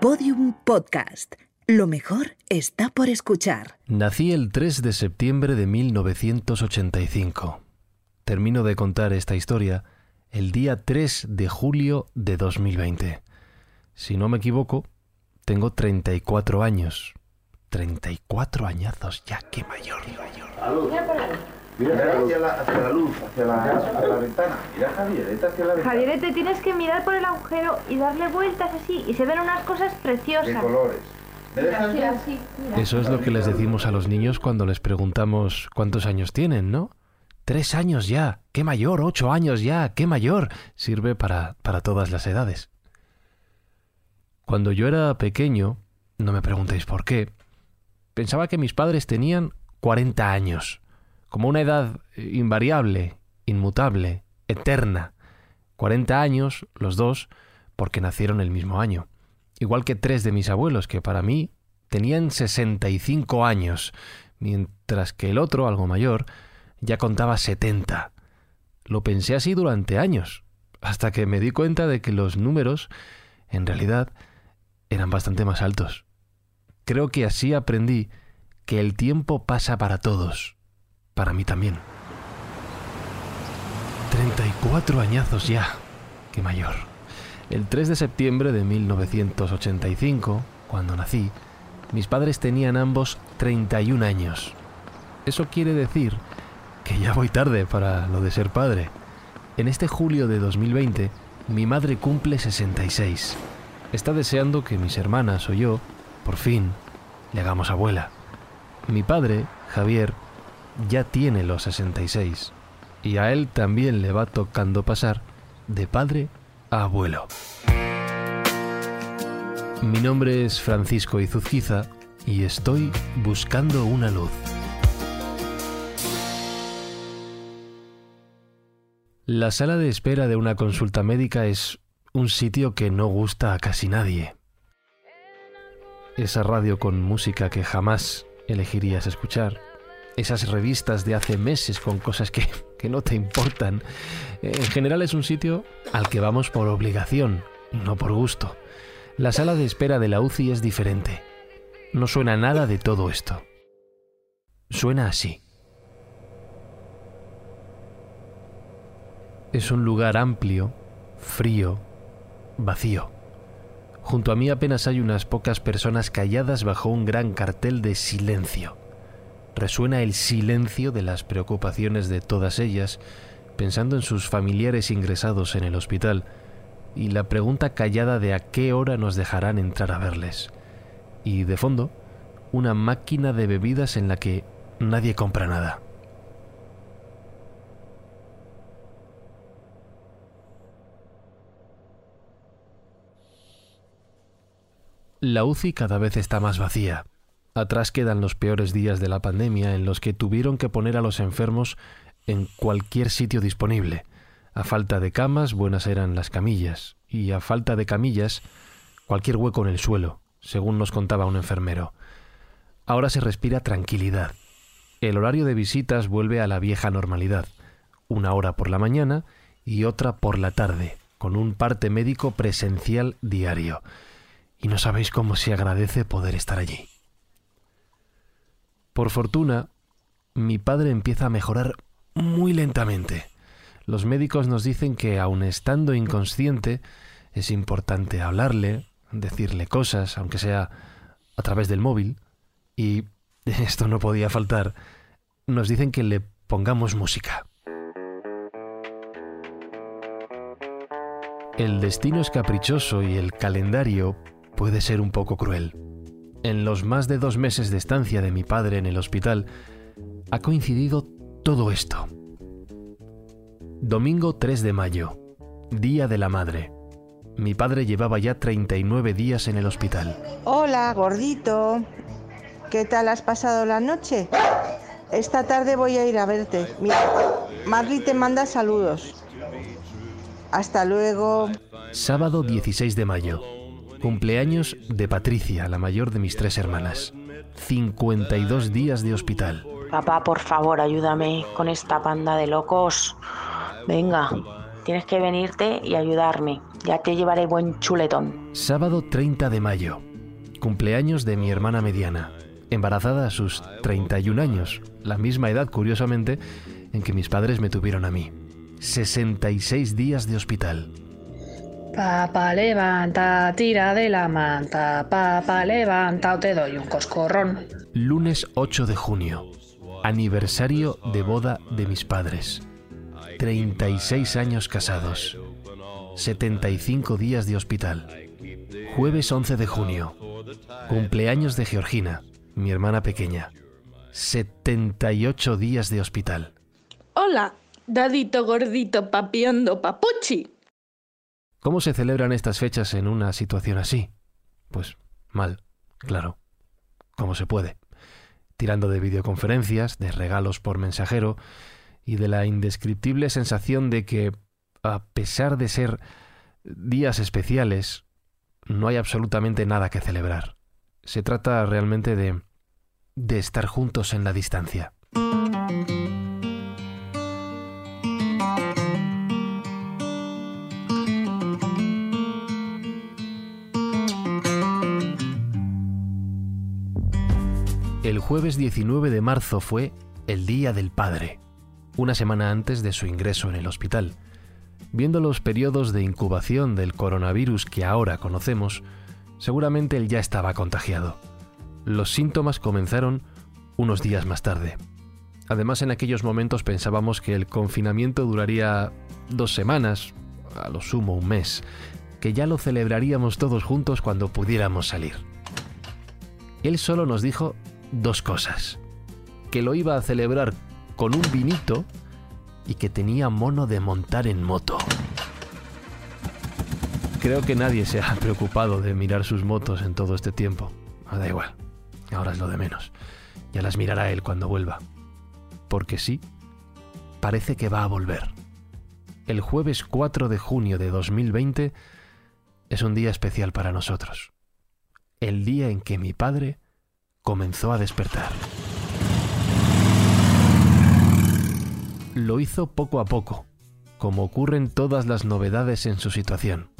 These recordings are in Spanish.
Podium Podcast. Lo mejor está por escuchar. Nací el 3 de septiembre de 1985. Termino de contar esta historia el día 3 de julio de 2020. Si no me equivoco, tengo 34 años. 34 añazos ya, qué mayor. Mira hacia la, hacia la luz, hacia la, hacia la ventana. Mira Javierete hacia la ventana. Javierete, tienes que mirar por el agujero y darle vueltas así y se ven unas cosas preciosas. De colores. ¿Me dejas? Sí, así, mira. Eso es lo que les decimos a los niños cuando les preguntamos cuántos años tienen, ¿no? Tres años ya, qué mayor, ocho años ya, qué mayor. Sirve para, para todas las edades. Cuando yo era pequeño, no me preguntéis por qué, pensaba que mis padres tenían 40 años, como una edad eh, invariable, inmutable, eterna. 40 años, los dos, porque nacieron el mismo año. Igual que tres de mis abuelos, que para mí tenían 65 años, mientras que el otro, algo mayor, ya contaba 70. Lo pensé así durante años, hasta que me di cuenta de que los números, en realidad, eran bastante más altos. Creo que así aprendí que el tiempo pasa para todos, para mí también. 34 añazos ya, qué mayor. El 3 de septiembre de 1985, cuando nací, mis padres tenían ambos 31 años. Eso quiere decir que ya voy tarde para lo de ser padre. En este julio de 2020, mi madre cumple 66. Está deseando que mis hermanas o yo, por fin, le hagamos abuela. Mi padre, Javier, ya tiene los 66 y a él también le va tocando pasar de padre a abuelo. Mi nombre es Francisco Izuzquiza y estoy buscando una luz. La sala de espera de una consulta médica es un sitio que no gusta a casi nadie. Esa radio con música que jamás elegirías escuchar. Esas revistas de hace meses con cosas que, que no te importan. En general es un sitio al que vamos por obligación, no por gusto. La sala de espera de la UCI es diferente. No suena nada de todo esto. Suena así. Es un lugar amplio, frío, vacío. Junto a mí apenas hay unas pocas personas calladas bajo un gran cartel de silencio. Resuena el silencio de las preocupaciones de todas ellas, pensando en sus familiares ingresados en el hospital, y la pregunta callada de a qué hora nos dejarán entrar a verles. Y de fondo, una máquina de bebidas en la que nadie compra nada. La UCI cada vez está más vacía. Atrás quedan los peores días de la pandemia en los que tuvieron que poner a los enfermos en cualquier sitio disponible. A falta de camas, buenas eran las camillas, y a falta de camillas, cualquier hueco en el suelo, según nos contaba un enfermero. Ahora se respira tranquilidad. El horario de visitas vuelve a la vieja normalidad, una hora por la mañana y otra por la tarde, con un parte médico presencial diario y no sabéis cómo se agradece poder estar allí. Por fortuna, mi padre empieza a mejorar muy lentamente. Los médicos nos dicen que aun estando inconsciente, es importante hablarle, decirle cosas, aunque sea a través del móvil, y esto no podía faltar, nos dicen que le pongamos música. El destino es caprichoso y el calendario puede ser un poco cruel. En los más de dos meses de estancia de mi padre en el hospital, ha coincidido todo esto. Domingo 3 de mayo, Día de la Madre. Mi padre llevaba ya 39 días en el hospital. Hola, gordito. ¿Qué tal has pasado la noche? Esta tarde voy a ir a verte. Mira, Marley te manda saludos. Hasta luego. Sábado 16 de mayo, Cumpleaños de Patricia, la mayor de mis tres hermanas. 52 días de hospital. Papá, por favor, ayúdame con esta panda de locos. Venga, Tienes que venirte y ayudarme. Ya te llevaré buen chuletón. Sábado 30 de mayo. Cumpleaños de mi hermana mediana. Embarazada a sus 31 años. La misma edad, curiosamente, en que mis padres me tuvieron a mí. 66 días de hospital. Papá, levanta, tira de la manta. Papá, levanta o te doy un coscorrón. Lunes 8 de junio. Aniversario de boda de mis padres. 36 años casados. 75 días de hospital. Jueves 11 de junio. Cumpleaños de Georgina, mi hermana pequeña. 78 días de hospital. Hola, dadito gordito papiando papuchi. ¿Cómo se celebran estas fechas en una situación así? Pues mal, claro. Como se puede. Tirando de videoconferencias, de regalos por mensajero y de la indescriptible sensación de que, a pesar de ser días especiales, no hay absolutamente nada que celebrar. Se trata realmente de, de estar juntos en la distancia. El jueves 19 de marzo fue el Día del Padre, una semana antes de su ingreso en el hospital. Viendo los periodos de incubación del coronavirus que ahora conocemos, seguramente él ya estaba contagiado. Los síntomas comenzaron unos días más tarde. Además, en aquellos momentos pensábamos que el confinamiento duraría dos semanas, a lo sumo un mes, que ya lo celebraríamos todos juntos cuando pudiéramos salir. Él solo nos dijo dos cosas. Que lo iba a celebrar con un vinito y que tenía mono de montar en moto. Creo que nadie se ha preocupado de mirar sus motos en todo este tiempo. da igual, ahora es lo de menos. Ya las mirará él cuando vuelva. Porque sí, parece que va a volver. El jueves 4 de junio de 2020 es un día especial para nosotros. El día en que mi padre comenzó a despertar. Lo hizo poco a poco, como ocurren todas las novedades en su situación.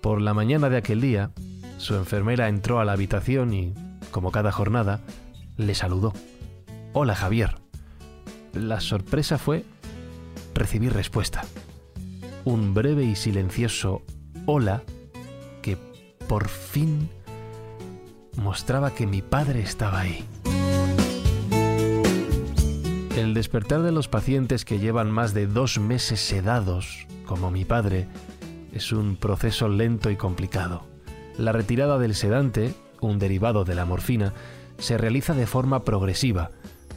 Por la mañana de aquel día, su enfermera entró a la habitación y, como cada jornada, le saludó. Hola Javier. La sorpresa fue recibir respuesta. Un breve y silencioso hola que por fin mostraba que mi padre estaba ahí. El despertar de los pacientes que llevan más de dos meses sedados, como mi padre, es un proceso lento y complicado. La retirada del sedante, un derivado de la morfina, se realiza de forma progresiva,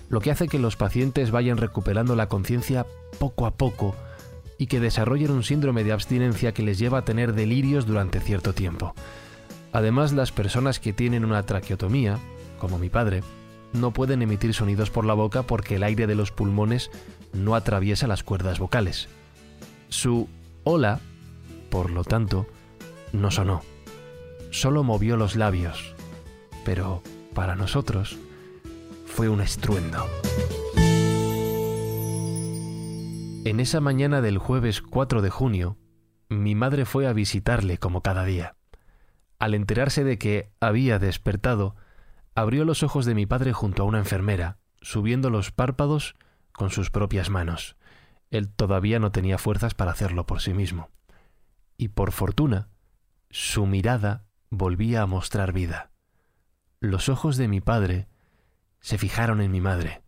lo que hace que los pacientes vayan recuperando la conciencia poco a poco y que desarrollen un síndrome de abstinencia que les lleva a tener delirios durante cierto tiempo. Además, las personas que tienen una traqueotomía, como mi padre, no pueden emitir sonidos por la boca porque el aire de los pulmones no atraviesa las cuerdas vocales. Su hola, por lo tanto, no sonó. Solo movió los labios. Pero para nosotros fue un estruendo. En esa mañana del jueves 4 de junio, mi madre fue a visitarle como cada día. Al enterarse de que había despertado, abrió los ojos de mi padre junto a una enfermera, subiendo los párpados con sus propias manos. Él todavía no tenía fuerzas para hacerlo por sí mismo. Y por fortuna, su mirada volvía a mostrar vida. Los ojos de mi padre se fijaron en mi madre.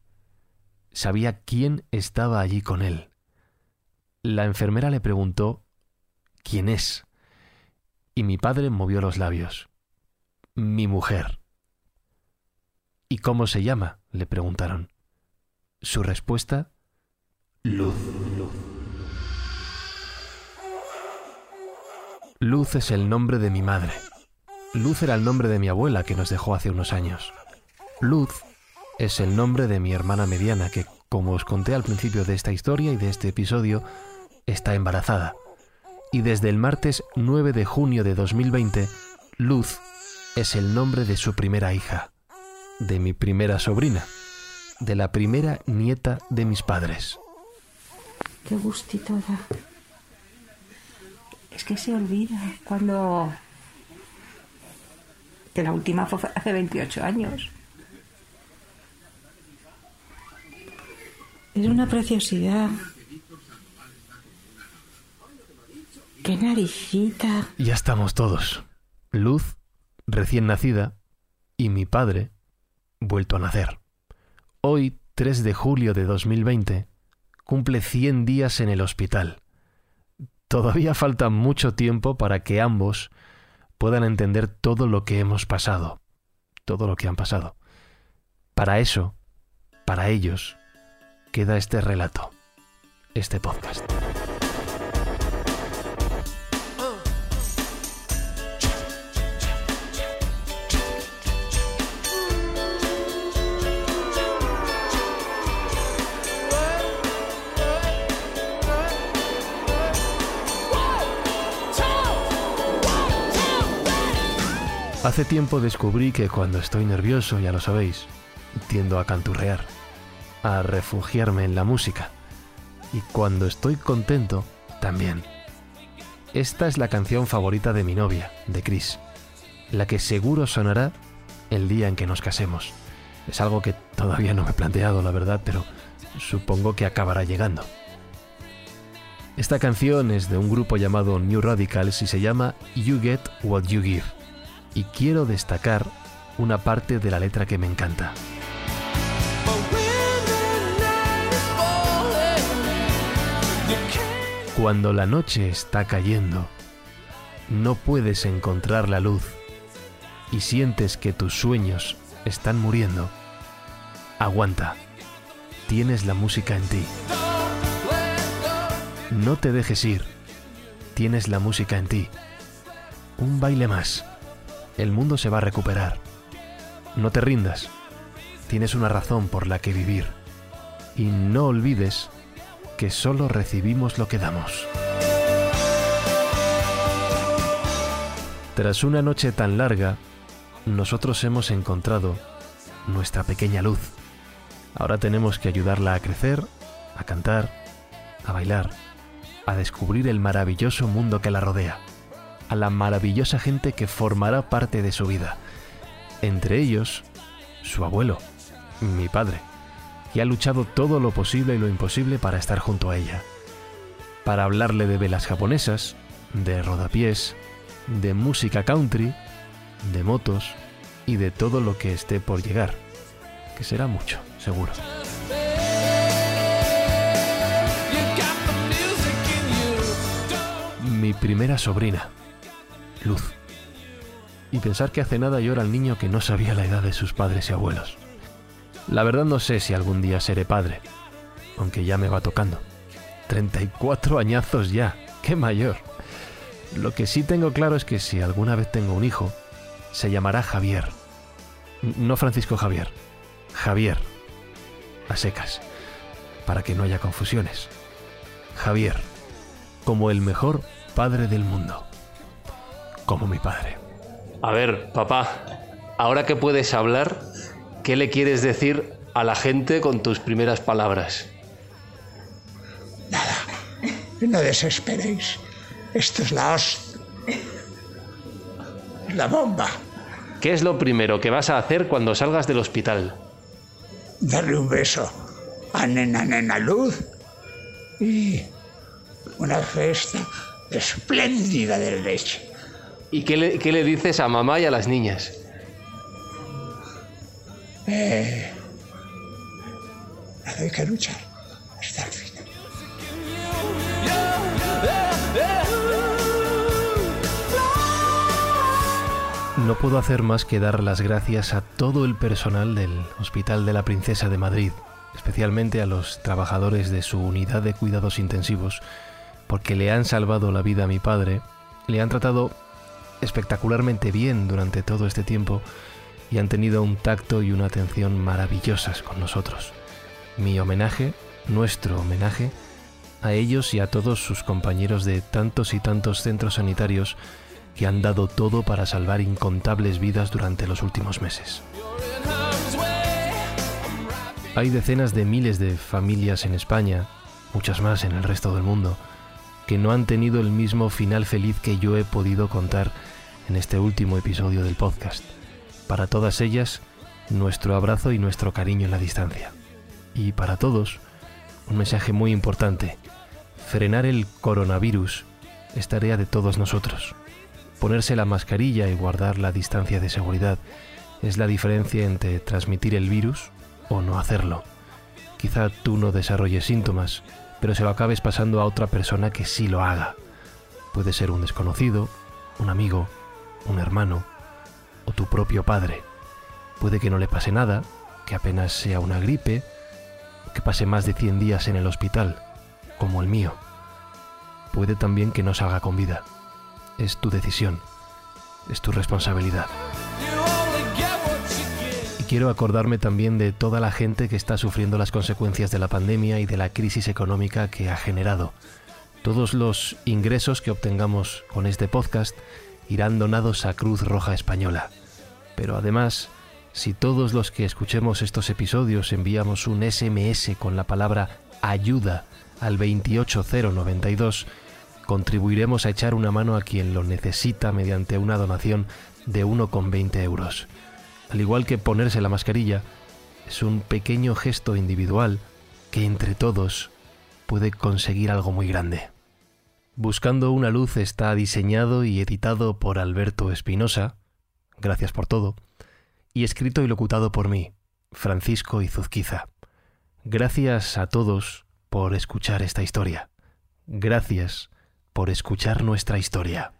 Sabía quién estaba allí con él. La enfermera le preguntó ¿Quién es? Y mi padre movió los labios. Mi mujer. ¿Y cómo se llama? le preguntaron. Su respuesta, Luz. Luz es el nombre de mi madre. Luz era el nombre de mi abuela que nos dejó hace unos años. Luz es el nombre de mi hermana mediana que, como os conté al principio de esta historia y de este episodio, está embarazada y desde el martes 9 de junio de 2020, Luz es el nombre de su primera hija, de mi primera sobrina, de la primera nieta de mis padres. Qué gustito da. Es que se olvida cuando... Que la última fue hace 28 años. Es una preciosidad. ¡Qué naricita! Ya estamos todos. Luz, recién nacida, y mi padre, vuelto a nacer. Hoy, 3 de julio de 2020, cumple 100 días en el hospital. Todavía falta mucho tiempo para que ambos puedan entender todo lo que hemos pasado, todo lo que han pasado. Para eso, para ellos, queda este relato, este podcast. Hace tiempo descubrí que cuando estoy nervioso, ya lo sabéis, tiendo a canturrear, a refugiarme en la música. Y cuando estoy contento, también. Esta es la canción favorita de mi novia, de Chris, la que seguro sonará el día en que nos casemos. Es algo que todavía no me he planteado, la verdad, pero supongo que acabará llegando. Esta canción es de un grupo llamado New Radicals y se llama You Get What You Give y quiero destacar una parte de la letra que me encanta. Cuando la noche está cayendo, no puedes encontrar la luz y sientes que tus sueños están muriendo, aguanta, tienes la música en ti. No te dejes ir, tienes la música en ti. Un baile más el mundo se va a recuperar. No te rindas. Tienes una razón por la que vivir. Y no olvides que solo recibimos lo que damos. Tras una noche tan larga, nosotros hemos encontrado nuestra pequeña luz. Ahora tenemos que ayudarla a crecer, a cantar, a bailar, a descubrir el maravilloso mundo que la rodea a la maravillosa gente que formará parte de su vida. Entre ellos, su abuelo, mi padre, que ha luchado todo lo posible y lo imposible para estar junto a ella. Para hablarle de velas japonesas, de rodapiés, de música country, de motos y de todo lo que esté por llegar, que será mucho, seguro. Mi primera sobrina, luz. Y pensar que hace nada llora el niño que no sabía la edad de sus padres y abuelos. La verdad no sé si algún día seré padre, aunque ya me va tocando. 34 añazos ya, qué mayor. Lo que sí tengo claro es que si alguna vez tengo un hijo, se llamará Javier. No Francisco Javier, Javier. A secas, para que no haya confusiones. Javier, como el mejor padre del mundo como mi padre. A ver, papá, ahora que puedes hablar, ¿qué le quieres decir a la gente con tus primeras palabras? Nada, no desesperéis. Esto es la host... La bomba. ¿Qué es lo primero que vas a hacer cuando salgas del hospital? Darle un beso a Nena Nena Luz y una fiesta espléndida de leche. ¿Y qué le, dices a mamá y a las niñas? Eh, hay que luchar hasta el final. No puedo hacer más que dar las gracias a todo el personal del Hospital de la Princesa de Madrid, especialmente a los trabajadores de su unidad de cuidados intensivos, porque le han salvado la vida a mi padre, le han tratado espectacularmente bien durante todo este tiempo y han tenido un tacto y una atención maravillosas con nosotros. Mi homenaje, nuestro homenaje, a ellos y a todos sus compañeros de tantos y tantos centros sanitarios que han dado todo para salvar incontables vidas durante los últimos meses. Hay decenas de miles de familias en España, muchas más en el resto del mundo, que no han tenido el mismo final feliz que yo he podido contar en este último episodio del podcast. Para todas ellas, nuestro abrazo y nuestro cariño en la distancia. Y para todos, un mensaje muy importante. Frenar el coronavirus es tarea de todos nosotros. Ponerse la mascarilla y guardar la distancia de seguridad es la diferencia entre transmitir el virus o no hacerlo. Quizá tú no desarrolles síntomas, pero se lo acabes pasando a otra persona que sí lo haga. Puede ser un desconocido, un amigo, un hermano o tu propio padre. Puede que no le pase nada, que apenas sea una gripe, que pase más de 100 días en el hospital, como el mío. Puede también que no salga con vida. Es tu decisión, es tu responsabilidad. Quiero acordarme también de toda la gente que está sufriendo las consecuencias de la pandemia y de la crisis económica que ha generado. Todos los ingresos que obtengamos con este podcast irán donados a Cruz Roja Española. Pero además, si todos los que escuchemos estos episodios enviamos un SMS con la palabra ayuda al 28092, contribuiremos a echar una mano a quien lo necesita mediante una donación de 1,20 euros. Al igual que ponerse la mascarilla, es un pequeño gesto individual que entre todos puede conseguir algo muy grande. Buscando una luz está diseñado y editado por Alberto Espinosa, gracias por todo, y escrito y locutado por mí, Francisco Izuzquiza. Gracias a todos por escuchar esta historia. Gracias por escuchar nuestra historia.